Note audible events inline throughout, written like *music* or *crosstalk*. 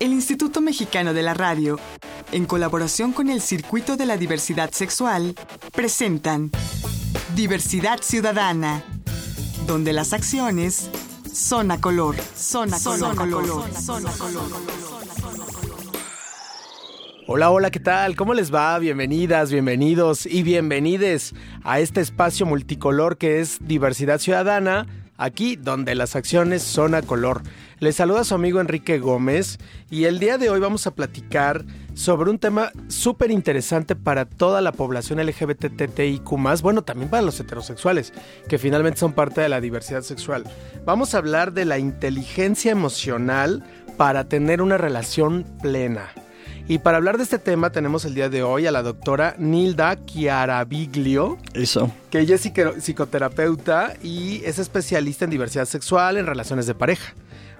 El Instituto Mexicano de la Radio, en colaboración con el Circuito de la Diversidad Sexual, presentan Diversidad Ciudadana, donde las acciones son a color, son a color, color, son a color. Hola, hola, ¿qué tal? ¿Cómo les va? Bienvenidas, bienvenidos y bienvenides a este espacio multicolor que es Diversidad Ciudadana, aquí donde las acciones son a color. Les saluda su amigo Enrique Gómez y el día de hoy vamos a platicar sobre un tema súper interesante para toda la población LGBTTIQ, bueno, también para los heterosexuales, que finalmente son parte de la diversidad sexual. Vamos a hablar de la inteligencia emocional para tener una relación plena. Y para hablar de este tema tenemos el día de hoy a la doctora Nilda Chiaraviglio. Eso. Que ella es psicoterapeuta y es especialista en diversidad sexual, en relaciones de pareja.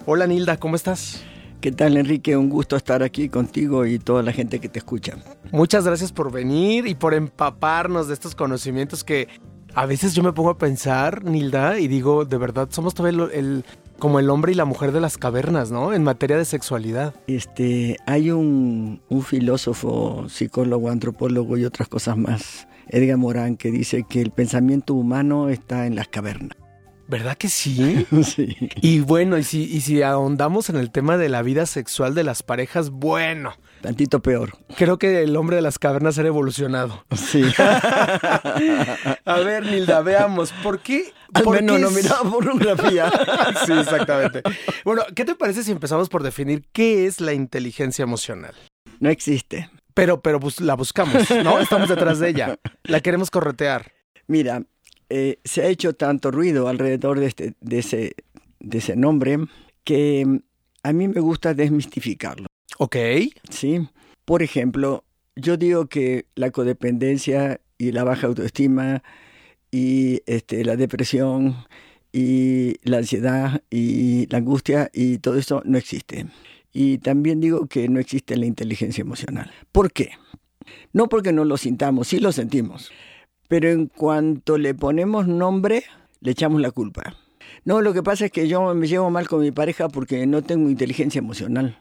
Hola Nilda, ¿cómo estás? ¿Qué tal Enrique? Un gusto estar aquí contigo y toda la gente que te escucha. Muchas gracias por venir y por empaparnos de estos conocimientos que a veces yo me pongo a pensar, Nilda, y digo, de verdad, somos todavía el, como el hombre y la mujer de las cavernas, ¿no? En materia de sexualidad. Este, hay un, un filósofo, psicólogo, antropólogo y otras cosas más, Edgar Morán, que dice que el pensamiento humano está en las cavernas. ¿Verdad que sí? *laughs* sí. Y bueno, y si, y si ahondamos en el tema de la vida sexual de las parejas, bueno. Tantito peor. Creo que el hombre de las cavernas era evolucionado. Sí. *laughs* A ver, Nilda, veamos, ¿por qué? Al por menos qué no miraba pornografía. *laughs* sí, exactamente. Bueno, ¿qué te parece si empezamos por definir qué es la inteligencia emocional? No existe. Pero, pero bus- la buscamos, ¿no? Estamos detrás de ella. La queremos corretear. Mira, eh, se ha hecho tanto ruido alrededor de, este, de, ese, de ese nombre que mm, a mí me gusta desmistificarlo. Ok. ¿sí? Por ejemplo, yo digo que la codependencia y la baja autoestima y este, la depresión y la ansiedad y la angustia y todo eso no existe. Y también digo que no existe la inteligencia emocional. ¿Por qué? No porque no lo sintamos, sí lo sentimos, pero en cuanto le ponemos nombre, le echamos la culpa. No, lo que pasa es que yo me llevo mal con mi pareja porque no tengo inteligencia emocional.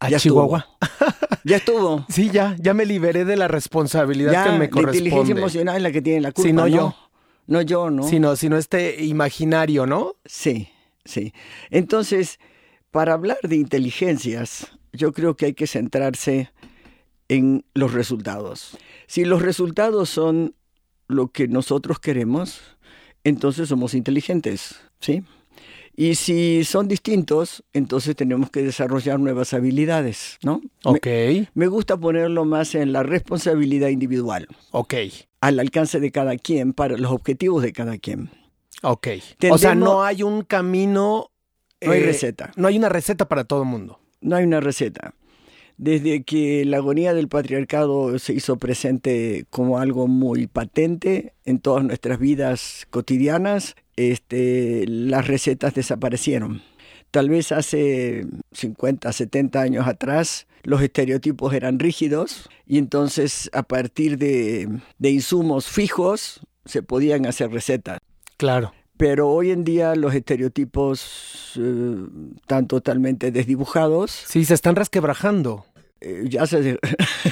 A Ya estuvo. Chihuahua. *laughs* Ya estuvo. Sí, ya, ya me liberé de la responsabilidad Ya, que me la inteligencia corresponde. emocional es la que tiene la culpa. No no yo. No yo, ¿no? Sino, sino este imaginario, ¿no? Sí, sí. Entonces, para hablar de inteligencias, yo creo que hay que centrarse en los resultados. Si los resultados son lo que nosotros queremos, entonces somos inteligentes, ¿sí? Y si son distintos, entonces tenemos que desarrollar nuevas habilidades, ¿no? Ok, me gusta ponerlo más en la responsabilidad individual. ok, al alcance de cada quien para los objetivos de cada quien. ok. O sea, no hay un camino... No hay eh, receta, No hay una receta para todo el mundo. no hay una receta. Desde que la agonía del patriarcado se hizo presente como algo muy patente en todas nuestras vidas cotidianas, este, las recetas desaparecieron. Tal vez hace 50, 70 años atrás los estereotipos eran rígidos y entonces a partir de, de insumos fijos se podían hacer recetas. Claro. Pero hoy en día los estereotipos eh, están totalmente desdibujados. Sí, se están resquebrajando. Eh, ya, se,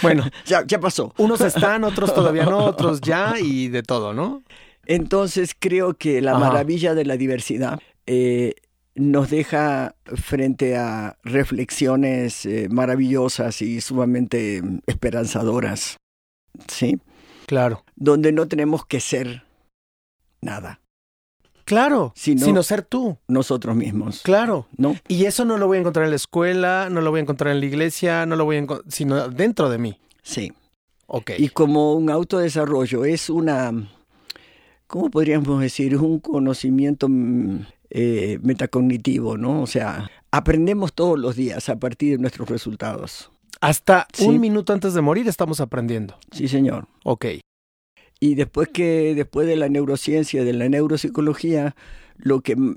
Bueno, *laughs* ya, ya pasó. unos están, otros todavía no, otros ya y de todo, ¿no? Entonces creo que la Ajá. maravilla de la diversidad eh, nos deja frente a reflexiones eh, maravillosas y sumamente mm, esperanzadoras, ¿sí? Claro. Donde no tenemos que ser nada, Claro. Si no- Sino ser tú. nosotros mismos, Claro. ¿no? Y eso no lo voy a encontrar en la escuela, no lo voy a encontrar en la iglesia, no lo voy a encontrar, sino dentro de mí. Sí. Ok. Y como un autodesarrollo es una, ¿cómo podríamos decir? Es un conocimiento mm, eh, metacognitivo, ¿no? O sea, aprendemos todos los días a partir de nuestros resultados. Hasta Sí. un minuto antes de morir estamos aprendiendo. Sí, señor. Ok. Y después que, después de la neurociencia, de la neuropsicología, lo que mm,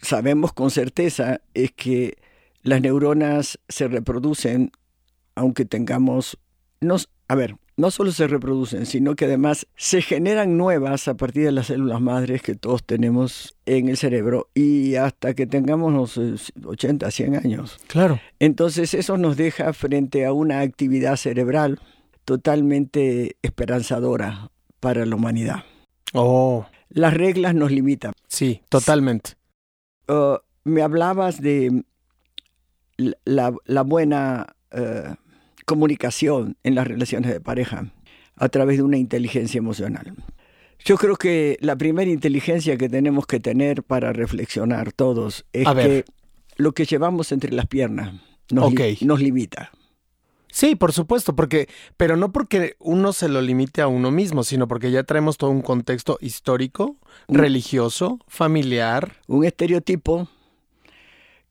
sabemos con certeza es que las neuronas se reproducen aunque tengamos, no, a ver, no solo se reproducen, sino que además se generan nuevas a partir de las células madres que todos tenemos en el cerebro y hasta que tengamos los 80, 100 años. Claro. Entonces eso nos deja frente a una actividad cerebral totalmente esperanzadora para la humanidad. Oh. Las reglas nos limitan. Sí, totalmente. Uh, me hablabas de la, la buena uh, comunicación en las relaciones de pareja a través de una inteligencia emocional. Yo creo que la primera inteligencia que tenemos que tener para reflexionar todos es que lo que llevamos entre las piernas nos, okay. li nos limita. Sí, por supuesto, porque, pero no porque uno se lo limite a uno mismo, sino porque ya traemos todo un contexto histórico, un, religioso, familiar. Un estereotipo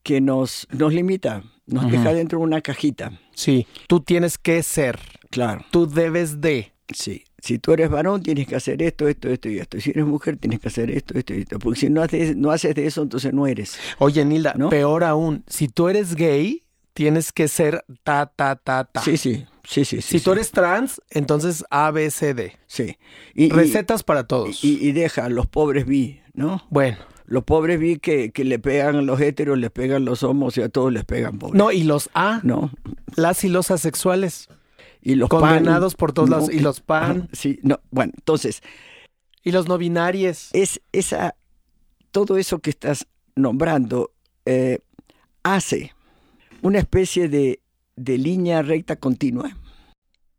que nos, nos limita, nos uh -huh. deja dentro de una cajita. Sí, tú tienes que ser. Claro. Tú debes de. Sí. Si tú eres varón, tienes que hacer esto, esto, esto y esto. Si eres mujer, tienes que hacer esto, esto y esto. Porque si no haces, no haces de eso, entonces no eres. Oye, Nilda, ¿no? peor aún, si tú eres gay, tienes que ser ta, ta, ta, ta. Sí, sí, sí, sí. Si tú eres trans, entonces A, B, C, D. Sí. Y, Recetas para todos. Y, y, deja los pobres bi, ¿no? Bueno. Los pobres vi que, que, le pegan los heteros, les pegan los homos y a todos les pegan pobres. No, y los A. No. Las y los asexuales. Y los Condenados pan, por todos no, lados. Y los pan. Sí, no. Bueno, entonces. Y los no binarios. Es esa. Todo eso que estás nombrando eh, hace una especie de, de línea recta continua.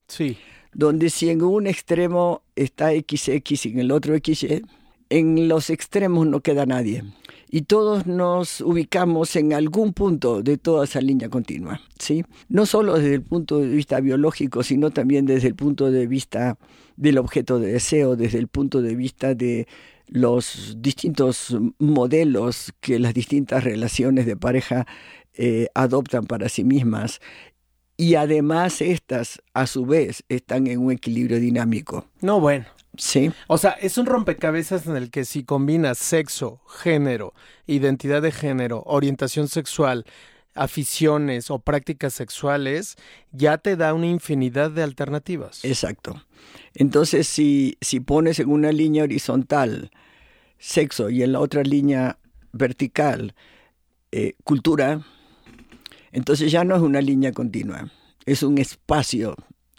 Sí. Donde si en un extremo está XX y en el otro XY, en los extremos no queda nadie. Y todos nos ubicamos en algún punto de toda esa línea continua, ¿sí? No solo desde el punto de vista biológico, sino también desde el punto de vista del objeto de deseo, desde el punto de vista de los distintos modelos que las distintas relaciones de pareja eh, adoptan para sí mismas. Y además estas, a su vez, están en un equilibrio dinámico. No, bueno. Sí. O sea, es un rompecabezas en el que si combinas sexo, género, identidad de género, orientación sexual, aficiones o prácticas sexuales, ya te da una infinidad de alternativas. Exacto. Entonces, si, si pones en una línea horizontal sexo y en la otra línea vertical eh, cultura, entonces ya no es una línea continua, es un espacio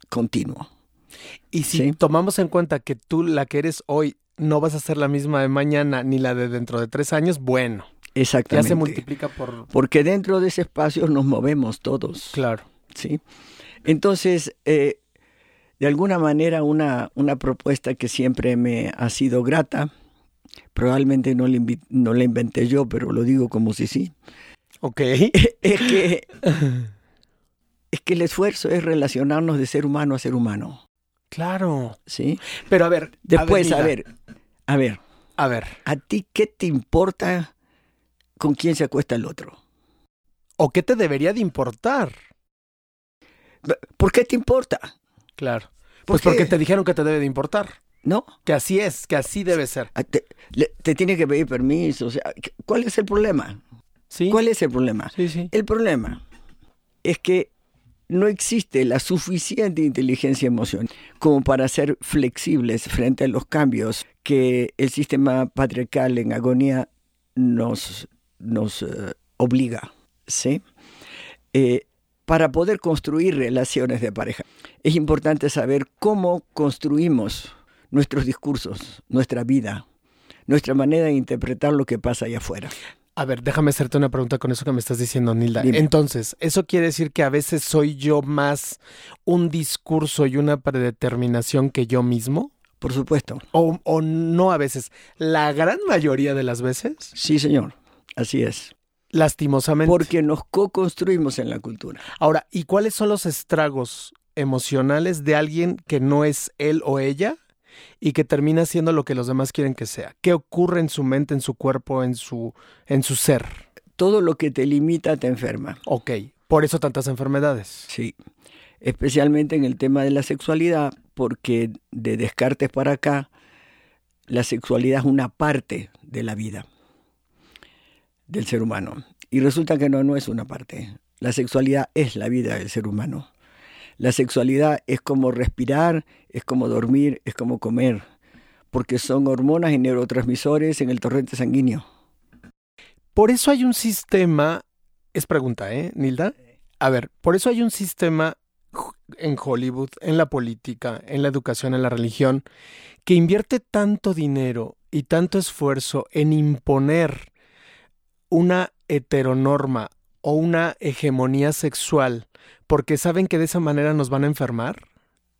continuo. Y si ¿Sí? tomamos en cuenta que tú la que eres hoy no vas a ser la misma de mañana ni la de dentro de tres años, bueno. Exactamente. Ya se multiplica por... Porque dentro de ese espacio nos movemos todos. Claro. ¿Sí? Entonces, eh, de alguna manera, una, una propuesta que siempre me ha sido grata, probablemente no la, no la inventé yo, pero lo digo como si sí. Ok. *laughs* Es que, es que el esfuerzo es relacionarnos de ser humano a ser humano. Claro. Sí. Pero a ver. Después, a ver, a ver. A ver. ¿A ti qué te importa con quién se acuesta el otro? ¿O qué te debería de importar? ¿Por qué te importa? Claro. Pues porque te dijeron que te debe de importar. ¿No? Que así es, que así debe ser. Te, le, te tiene que pedir permiso. O sea, ¿cuál es el problema? ¿Sí? ¿Cuál es el problema? Sí, sí. El problema es que no existe la suficiente inteligencia emocional como para ser flexibles frente a los cambios que el sistema patriarcal en agonía nos, nos uh, obliga. ¿sí? Eh, para poder construir relaciones de pareja, es importante saber cómo construimos nuestros discursos, nuestra vida, nuestra manera de interpretar lo que pasa allá afuera. A ver, déjame hacerte una pregunta con eso que me estás diciendo, Nilda. Dime. Entonces, ¿eso quiere decir que a veces soy yo más un discurso y una predeterminación que yo mismo? Por supuesto. O, o no a veces. ¿La gran mayoría de las veces? Sí, señor. Así es. Lastimosamente. Porque nos co-construimos en la cultura. Ahora, ¿y cuáles son los estragos emocionales de alguien que no es él o ella? Y que termina siendo lo que los demás quieren que sea. ¿Qué ocurre en su mente, en su cuerpo, en su, en su ser? Todo lo que te limita te enferma. Ok, por eso tantas enfermedades. Sí, especialmente en el tema de la sexualidad, porque de Descartes para acá, la sexualidad es una parte de la vida del ser humano. Y resulta que no, no es una parte. La sexualidad es la vida del ser humano. La sexualidad es como respirar, es como dormir, es como comer, porque son hormonas y neurotransmisores en el torrente sanguíneo. Por eso hay un sistema, es pregunta, ¿eh, Nilda? A ver, por eso hay un sistema en Hollywood, en la política, en la educación, en la religión, que invierte tanto dinero y tanto esfuerzo en imponer una heteronorma o una hegemonía sexual porque saben que de esa manera nos van a enfermar?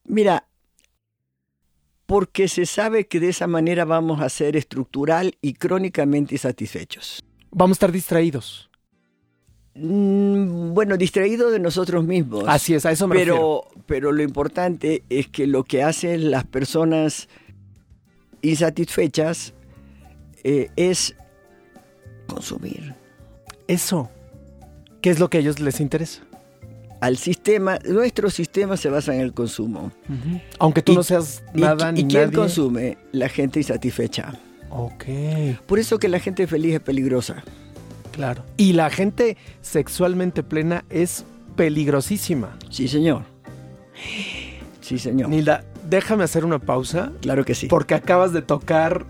Mira, porque se sabe que de esa manera vamos a ser estructural y crónicamente satisfechos. Vamos a estar distraídos. Mm, bueno, distraídos de nosotros mismos. Así es, a eso me pero, Pero lo importante es que lo que hacen las personas insatisfechas eh, es consumir. Eso. ¿Qué es lo que a ellos les interesa? Al sistema, nuestro sistema se basa en el consumo. Aunque tú no seas nada ni ¿Y quién consume? La gente insatisfecha. Ok. Por eso que la gente feliz es peligrosa. Claro. Y la gente sexualmente plena es peligrosísima. Sí, señor. Sí, señor. Nilda, déjame hacer una pausa. Claro que sí. Porque acabas de tocar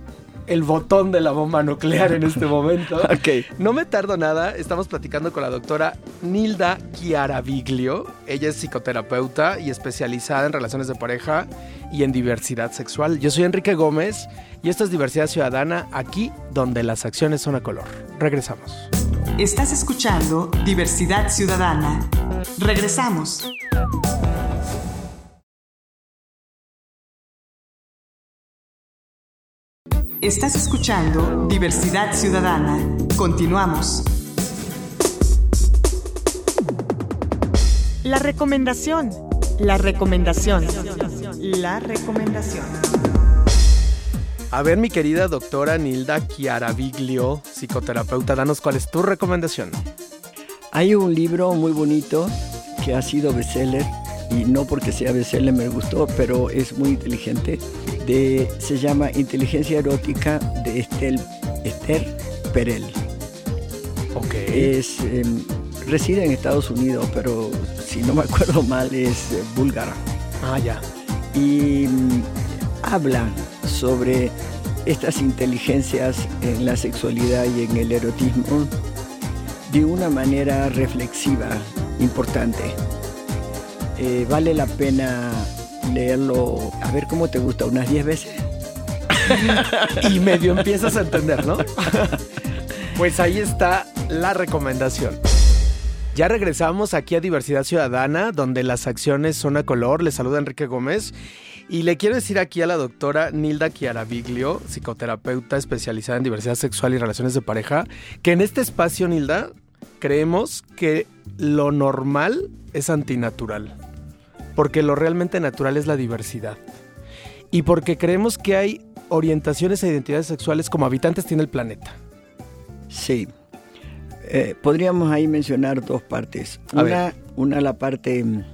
el botón de la bomba nuclear en este momento. *laughs* ok. No me tardo nada, estamos platicando con la doctora Nilda Chiaraviglio. Ella es psicoterapeuta y especializada en relaciones de pareja y en diversidad sexual. Yo soy Enrique Gómez y esto es Diversidad Ciudadana, aquí donde las acciones son a color. Regresamos. Estás escuchando Diversidad Ciudadana. Regresamos. Estás escuchando Diversidad Ciudadana. Continuamos. La recomendación. La recomendación. La recomendación. A ver, mi querida doctora Nilda Chiaraviglio, psicoterapeuta, danos cuál es tu recomendación. Hay un libro muy bonito que ha sido bestseller y no porque sea bestseller me gustó, pero es muy inteligente se llama Inteligencia Erótica de Estel, Esther Perel. Ok. Es, em, reside en Estados Unidos, pero si no me acuerdo mal es eh, búlgara. Ah, ya. Y mm, habla sobre estas inteligencias en la sexualidad y en el erotismo de una manera reflexiva, importante. Eh, vale la pena leerlo, a ver cómo te gusta, unas 10 veces. *laughs* y medio empiezas a entender, ¿no? *laughs* pues ahí está la recomendación. Ya regresamos aquí a Diversidad Ciudadana, donde las acciones son a color. Le saluda Enrique Gómez. Y le quiero decir aquí a la doctora Nilda Chiaraviglio, psicoterapeuta especializada en diversidad sexual y relaciones de pareja, que en este espacio, Nilda, creemos que lo normal es antinatural porque lo realmente natural es la diversidad. Y porque creemos que hay orientaciones e identidades sexuales como habitantes tiene el planeta. Sí. Eh, podríamos ahí mencionar dos partes. una, una la parte mm,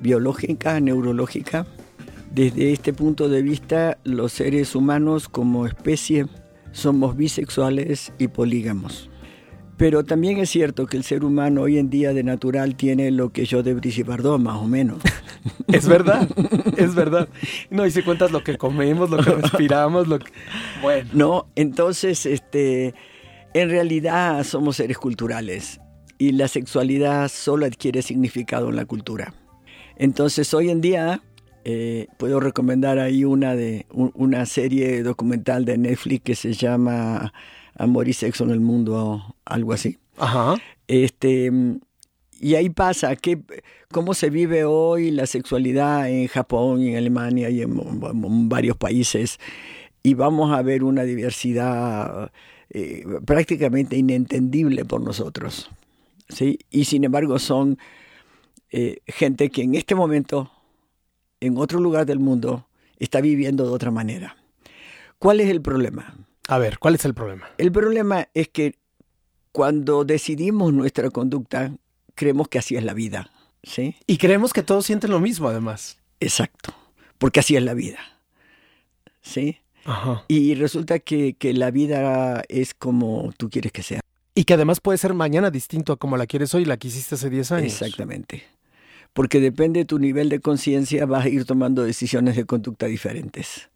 biológica, neurológica. Desde este punto de vista, los seres humanos como especie somos bisexuales y polígamos. Pero también es cierto que el ser humano hoy en día de natural tiene lo que yo de Brice Bardot, más o menos. *laughs* es verdad, es verdad. No, y si cuentas lo que comemos, lo que respiramos, lo que... Bueno. No, entonces, este, en realidad somos seres culturales y la sexualidad solo adquiere significado en la cultura. Entonces, hoy en día eh, puedo recomendar ahí una, de, una serie documental de Netflix que se llama Amor y Sexo en el Mundo, algo así. Ajá. Este, y ahí pasa, que, cómo se vive hoy la sexualidad en Japón, en Alemania y en, varios países. Y vamos a ver una diversidad eh, prácticamente inentendible por nosotros. ¿sí? Y sin embargo son eh, gente que en este momento, en otro lugar del mundo, está viviendo de otra manera. ¿Cuál es el problema? A ver, ¿cuál es el problema? El problema es que cuando decidimos nuestra conducta, creemos que así es la vida. ¿sí? Y creemos que todos sienten lo mismo, además. Exacto, porque así es la vida. ¿Sí? Ajá. Y resulta que, que la vida es como tú quieres que sea. Y que además puede ser mañana distinto a como la quieres hoy, la quisiste hace 10 años. Exactamente. porque depende de tu nivel de conciencia vas a ir tomando decisiones de conducta diferentes.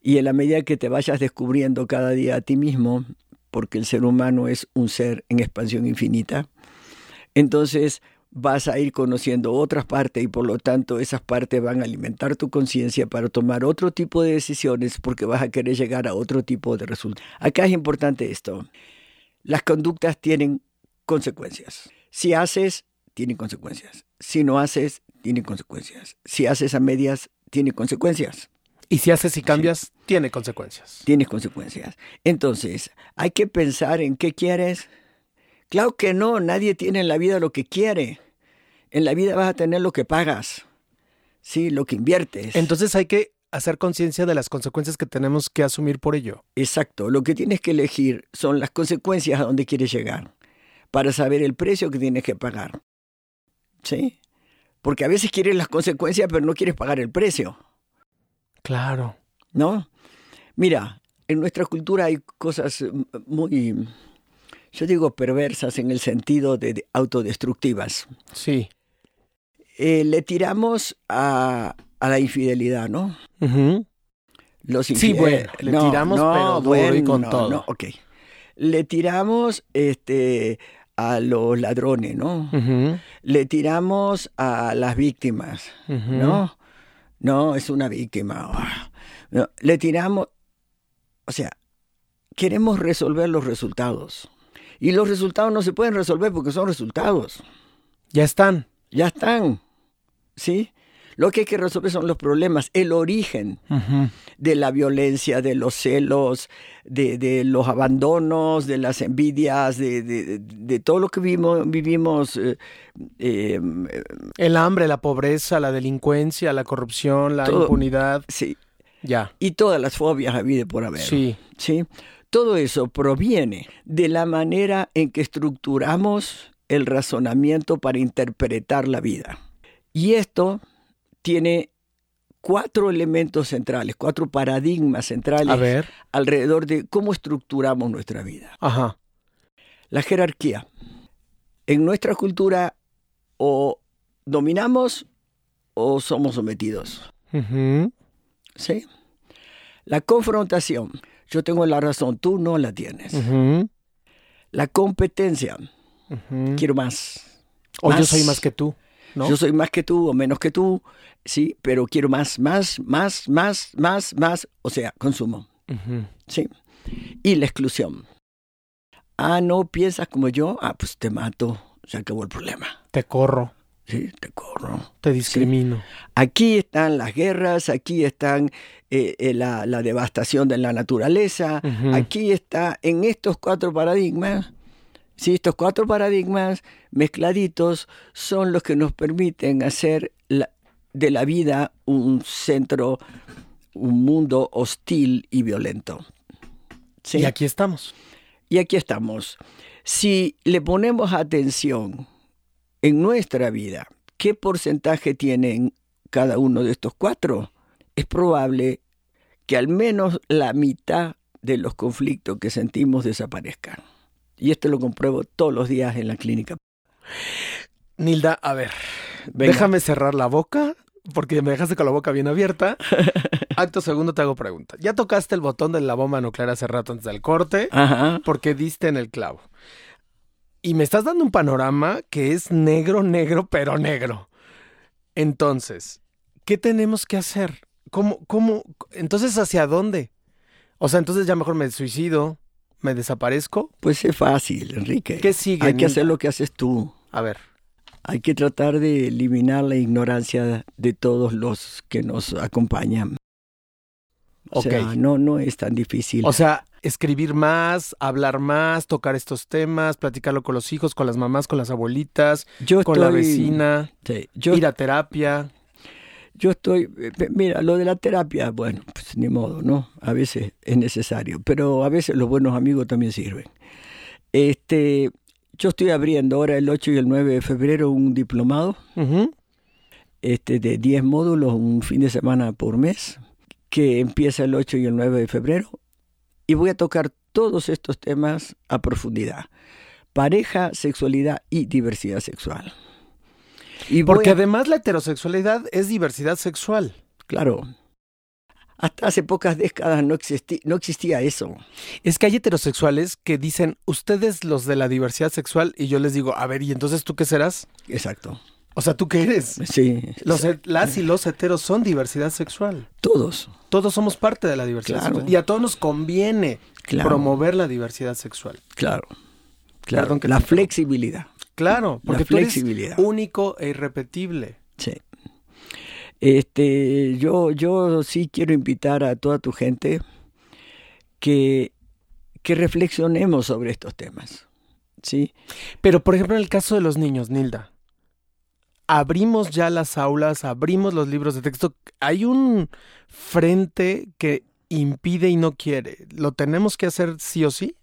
Y en la medida que te vayas descubriendo cada día a ti mismo, porque el ser humano es un ser en expansión infinita, entonces vas a ir conociendo otras partes y por lo tanto esas partes van a alimentar tu conciencia para tomar otro tipo de decisiones porque vas a querer llegar a otro tipo de resultados. Acá es importante esto. Las conductas tienen consecuencias. Si haces, tienen consecuencias. Si no haces, tienen consecuencias. Si haces a medias, tiene consecuencias. Y si haces y cambias, tiene consecuencias. Tienes consecuencias. Entonces, hay que pensar en qué quieres. Claro que no, nadie tiene en la vida lo que quiere. En la vida vas a tener lo que pagas, sí, lo que inviertes. Entonces hay que hacer conciencia de las consecuencias que tenemos que asumir por ello. Exacto, lo que tienes que elegir son las consecuencias a donde quieres llegar, para saber el precio que tienes que pagar. ¿Sí? Porque a veces quieres las consecuencias, pero no quieres pagar el precio. Claro. ¿No? Mira, en nuestra cultura hay cosas muy, yo digo perversas en el sentido de, autodestructivas. Sí. Eh, le tiramos a, a, la infidelidad, ¿no? Los sí, bueno, le tiramos, pero bueno, y con todo. No, ok. Le tiramos este, a los ladrones, ¿no? Le tiramos a las víctimas, ¿no? No, es una víctima. No, le tiramos, o sea, queremos resolver los resultados. Y los resultados no se pueden resolver porque son resultados. Ya están. Ya están. ¿Sí? Lo que hay que resolver son los problemas, el origen de la violencia, de los celos, de, de los abandonos, de las envidias, de, de, de todo lo que vivimos. vivimos eh, eh, el hambre, la pobreza, la delincuencia, la corrupción, la impunidad. Sí. Ya. Y todas las fobias habidas por haber. Sí. Sí. Todo eso proviene de la manera en que estructuramos el razonamiento para interpretar la vida. Y esto tiene cuatro elementos centrales, cuatro paradigmas centrales alrededor de cómo estructuramos nuestra vida. Ajá. La jerarquía. En nuestra cultura o dominamos o somos sometidos. ¿Sí? La confrontación. Yo tengo la razón, tú no la tienes. La competencia. Quiero más. O yo soy más que tú. Yo soy más que tú o menos que tú, sí, pero quiero más, más, más, más, más, más, o sea, consumo. Sí. Y la exclusión. Ah, no piensas como yo, ah, pues te mato, se acabó el problema. Te corro. Sí, te corro. Te discrimino. Aquí están las guerras, aquí están eh, eh, la, la, devastación de la naturaleza, aquí está, en estos cuatro paradigmas, Sí, estos cuatro paradigmas mezcladitos son los que nos permiten hacer de la vida un centro, un mundo hostil y violento. ¿Sí? Y aquí estamos. Y aquí estamos. Si le ponemos atención en nuestra vida, ¿qué porcentaje tienen cada uno de estos cuatro? Es probable que al menos la mitad de los conflictos que sentimos desaparezcan. Y esto lo compruebo todos los días en la clínica. Nilda, a ver, déjame cerrar la boca porque me dejaste con la boca bien abierta. *laughs* Acto segundo te hago pregunta. Ya tocaste el botón de la bomba nuclear hace rato antes del corte porque diste en el clavo. Y me estás dando un panorama que es negro, negro, pero negro. Entonces, ¿qué tenemos que hacer? ¿Cómo, cómo? Entonces, ¿hacia dónde? O sea, entonces ya mejor me suicido, ¿Me desaparezco? Pues es fácil, Enrique. ¿Qué sigue? Hay que hacer lo que haces tú. A ver. Hay que tratar de eliminar la ignorancia de todos los que nos acompañan. O sea, no, no es tan difícil. O sea, escribir más, hablar más, tocar estos temas, platicarlo con los hijos, con las mamás, con las abuelitas, con la vecina, ir a terapia yo estoy, mira, lo de la terapia, bueno, pues ni modo, ¿no? A veces es necesario, pero a veces los buenos amigos también sirven. Este, yo estoy abriendo ahora el 8 y el 9 de febrero un diplomado este, de 10 módulos, un fin de semana por mes, que empieza el 8 y el 9 de febrero, y voy a tocar todos estos temas a profundidad. Pareja, sexualidad y diversidad sexual. Y Porque a- además la heterosexualidad es diversidad sexual. Claro. Hasta hace pocas décadas no, existía eso. Es que hay heterosexuales que dicen, ustedes los de la diversidad sexual, y yo les digo, a ver, ¿y entonces tú qué serás? Exacto. O sea, ¿tú qué eres? Sí. Los, las y los heteros son diversidad sexual. Todos. Todos somos parte de la diversidad Claro. sexual. Y a todos nos conviene Claro. promover la diversidad sexual. Claro. Claro. Perdón que la flexibilidad. Claro, porque tú eres flexibilidad. único e irrepetible. Sí. Este, yo, yo sí quiero invitar a toda tu gente que, que reflexionemos sobre estos temas. ¿Sí? Pero, por ejemplo, en el caso de los niños, Nilda, abrimos ya las aulas, abrimos los libros de texto. Hay un frente que impide y no quiere. ¿Lo tenemos que hacer sí o sí?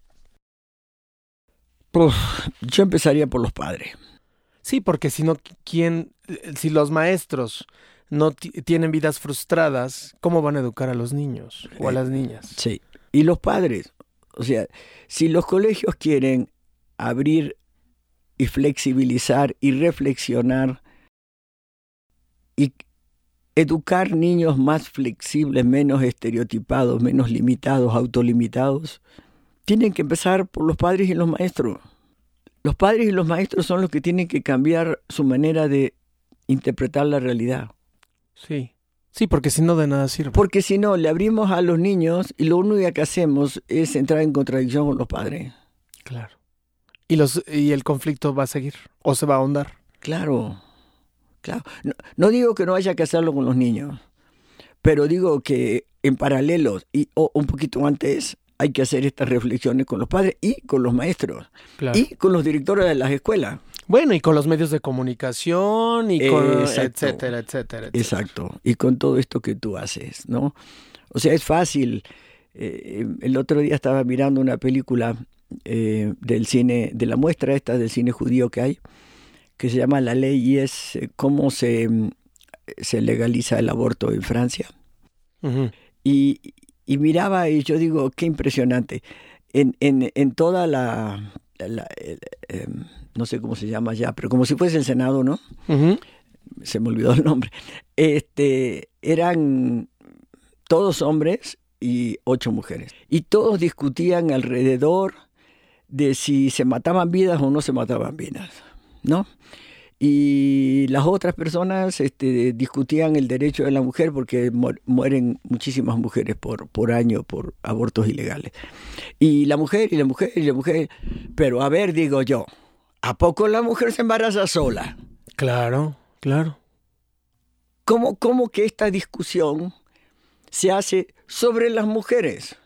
Uf, yo empezaría por los padres. Sí, porque si no, ¿quién? Si los maestros no ti- tienen vidas frustradas, ¿cómo van a educar a los niños o a Eh, las niñas? Sí. Y los padres. O sea, si los colegios quieren abrir y flexibilizar y reflexionar y educar niños más flexibles, menos estereotipados, menos limitados, autolimitados, tienen que empezar por los padres y los maestros. Los padres y los maestros son los que tienen que cambiar su manera de interpretar la realidad. Sí. Sí, porque si no de nada sirve. Porque si no, le abrimos a los niños y lo único que hacemos es entrar en contradicción con los padres. Claro. Y, los, y el conflicto va a seguir o se va a ahondar. Claro, claro. No, no digo que no haya que hacerlo con los niños, pero digo que en paralelo y o un poquito antes hay que hacer estas reflexiones con los padres y con los maestros Claro. y con los directores de las escuelas. Bueno, y con los medios de comunicación y con Exacto. etcétera, etcétera, etcétera. Exacto. Y con todo esto que tú haces, ¿no? O sea, es fácil. Eh, el otro día estaba mirando una película eh, del cine, de la muestra esta del cine judío que hay, que se llama La Ley y es eh, cómo se, se legaliza el aborto en Francia. Y, y miraba y yo digo, qué impresionante. En, en, en toda la, la- em, no sé cómo se llama ya, pero como si fuese el Senado, ¿no? Se me olvidó el nombre, este, eran todos hombres y ocho mujeres. Y todos discutían alrededor de si se mataban vidas o no se mataban vidas, ¿no? Y las otras personas este, discutían el derecho de la mujer porque mu- mueren muchísimas mujeres por, por año por abortos ilegales. Y la mujer, y la mujer, y la mujer. Pero a ver, digo yo, ¿a poco la mujer se embaraza sola? Claro, claro. ¿Cómo, cómo que esta discusión se hace sobre las mujeres?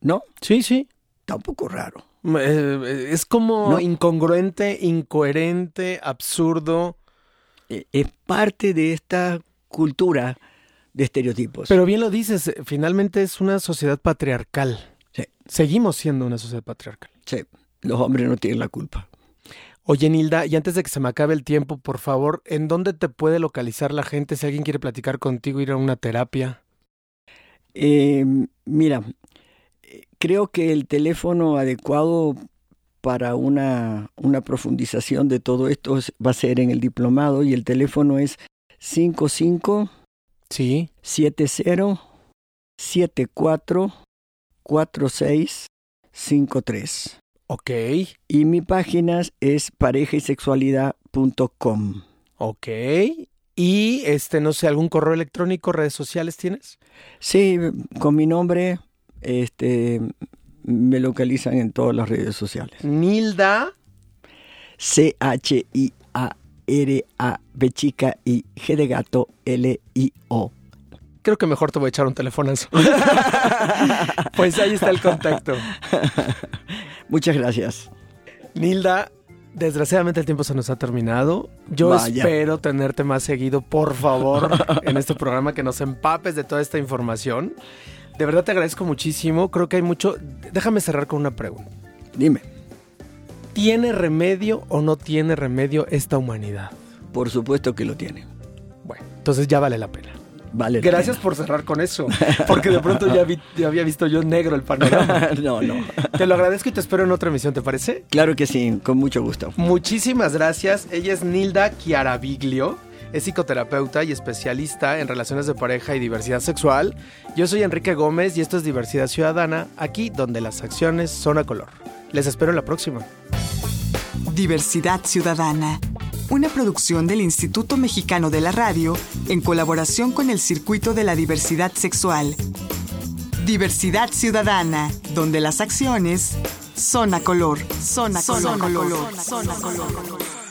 ¿No? Sí, sí. Está un poco raro. Eh, es como No. incongruente, incoherente, absurdo. Eh, Es parte de esta cultura de estereotipos. Pero bien lo dices, eh, finalmente es una sociedad patriarcal. Sí. Seguimos siendo una sociedad patriarcal. Sí, los hombres no tienen la culpa. Oye, Nilda, y antes de que se me acabe el tiempo, por favor, ¿en dónde te puede localizar la gente si alguien quiere platicar contigo, ir a una terapia? Eh, mira, eh, creo que el teléfono adecuado para una, una profundización de todo esto es- va a ser en el diplomado y el teléfono es 55 Sí. 70 74 46 53. Ok, Y mi página es parejaysexualidad.com. ok. Y este, no sé, algún correo electrónico, redes sociales tienes? Sí, con mi nombre este, me localizan en todas las redes sociales. Nilda. C-H-I-A-R-A, B chica y G de gato, L-I-O. Creo que mejor te voy a echar un telefonazo. *laughs* pues ahí está el contacto. Muchas gracias. Nilda, desgraciadamente el tiempo se nos ha terminado. Yo Vaya. espero tenerte más seguido, por favor, en este programa, que nos empapes de toda esta información. De verdad te agradezco muchísimo. Creo que hay mucho. Déjame cerrar con una pregunta. Dime, ¿Tiene remedio o no tiene remedio esta humanidad? por supuesto que lo tiene. Bueno, entonces ya vale la pena. vale. Gracias por cerrar con eso, *laughs* porque de pronto ya, ya había visto yo negro el panorama. *laughs* no, no. Te lo agradezco y te espero en otra emisión, ¿te parece? Claro que sí, con mucho gusto. Muchísimas gracias. Ella es Nilda Chiaraviglio. Es psicoterapeuta y especialista en relaciones de pareja y diversidad sexual. Yo soy Enrique Gómez y esto es Diversidad Ciudadana, aquí donde las acciones son a color. Les espero en la próxima. Diversidad Ciudadana, una producción del Instituto Mexicano de la Radio en colaboración con el Circuito de la Diversidad Sexual. Diversidad Ciudadana, donde las acciones son a color, son a color, son a color. Son a color.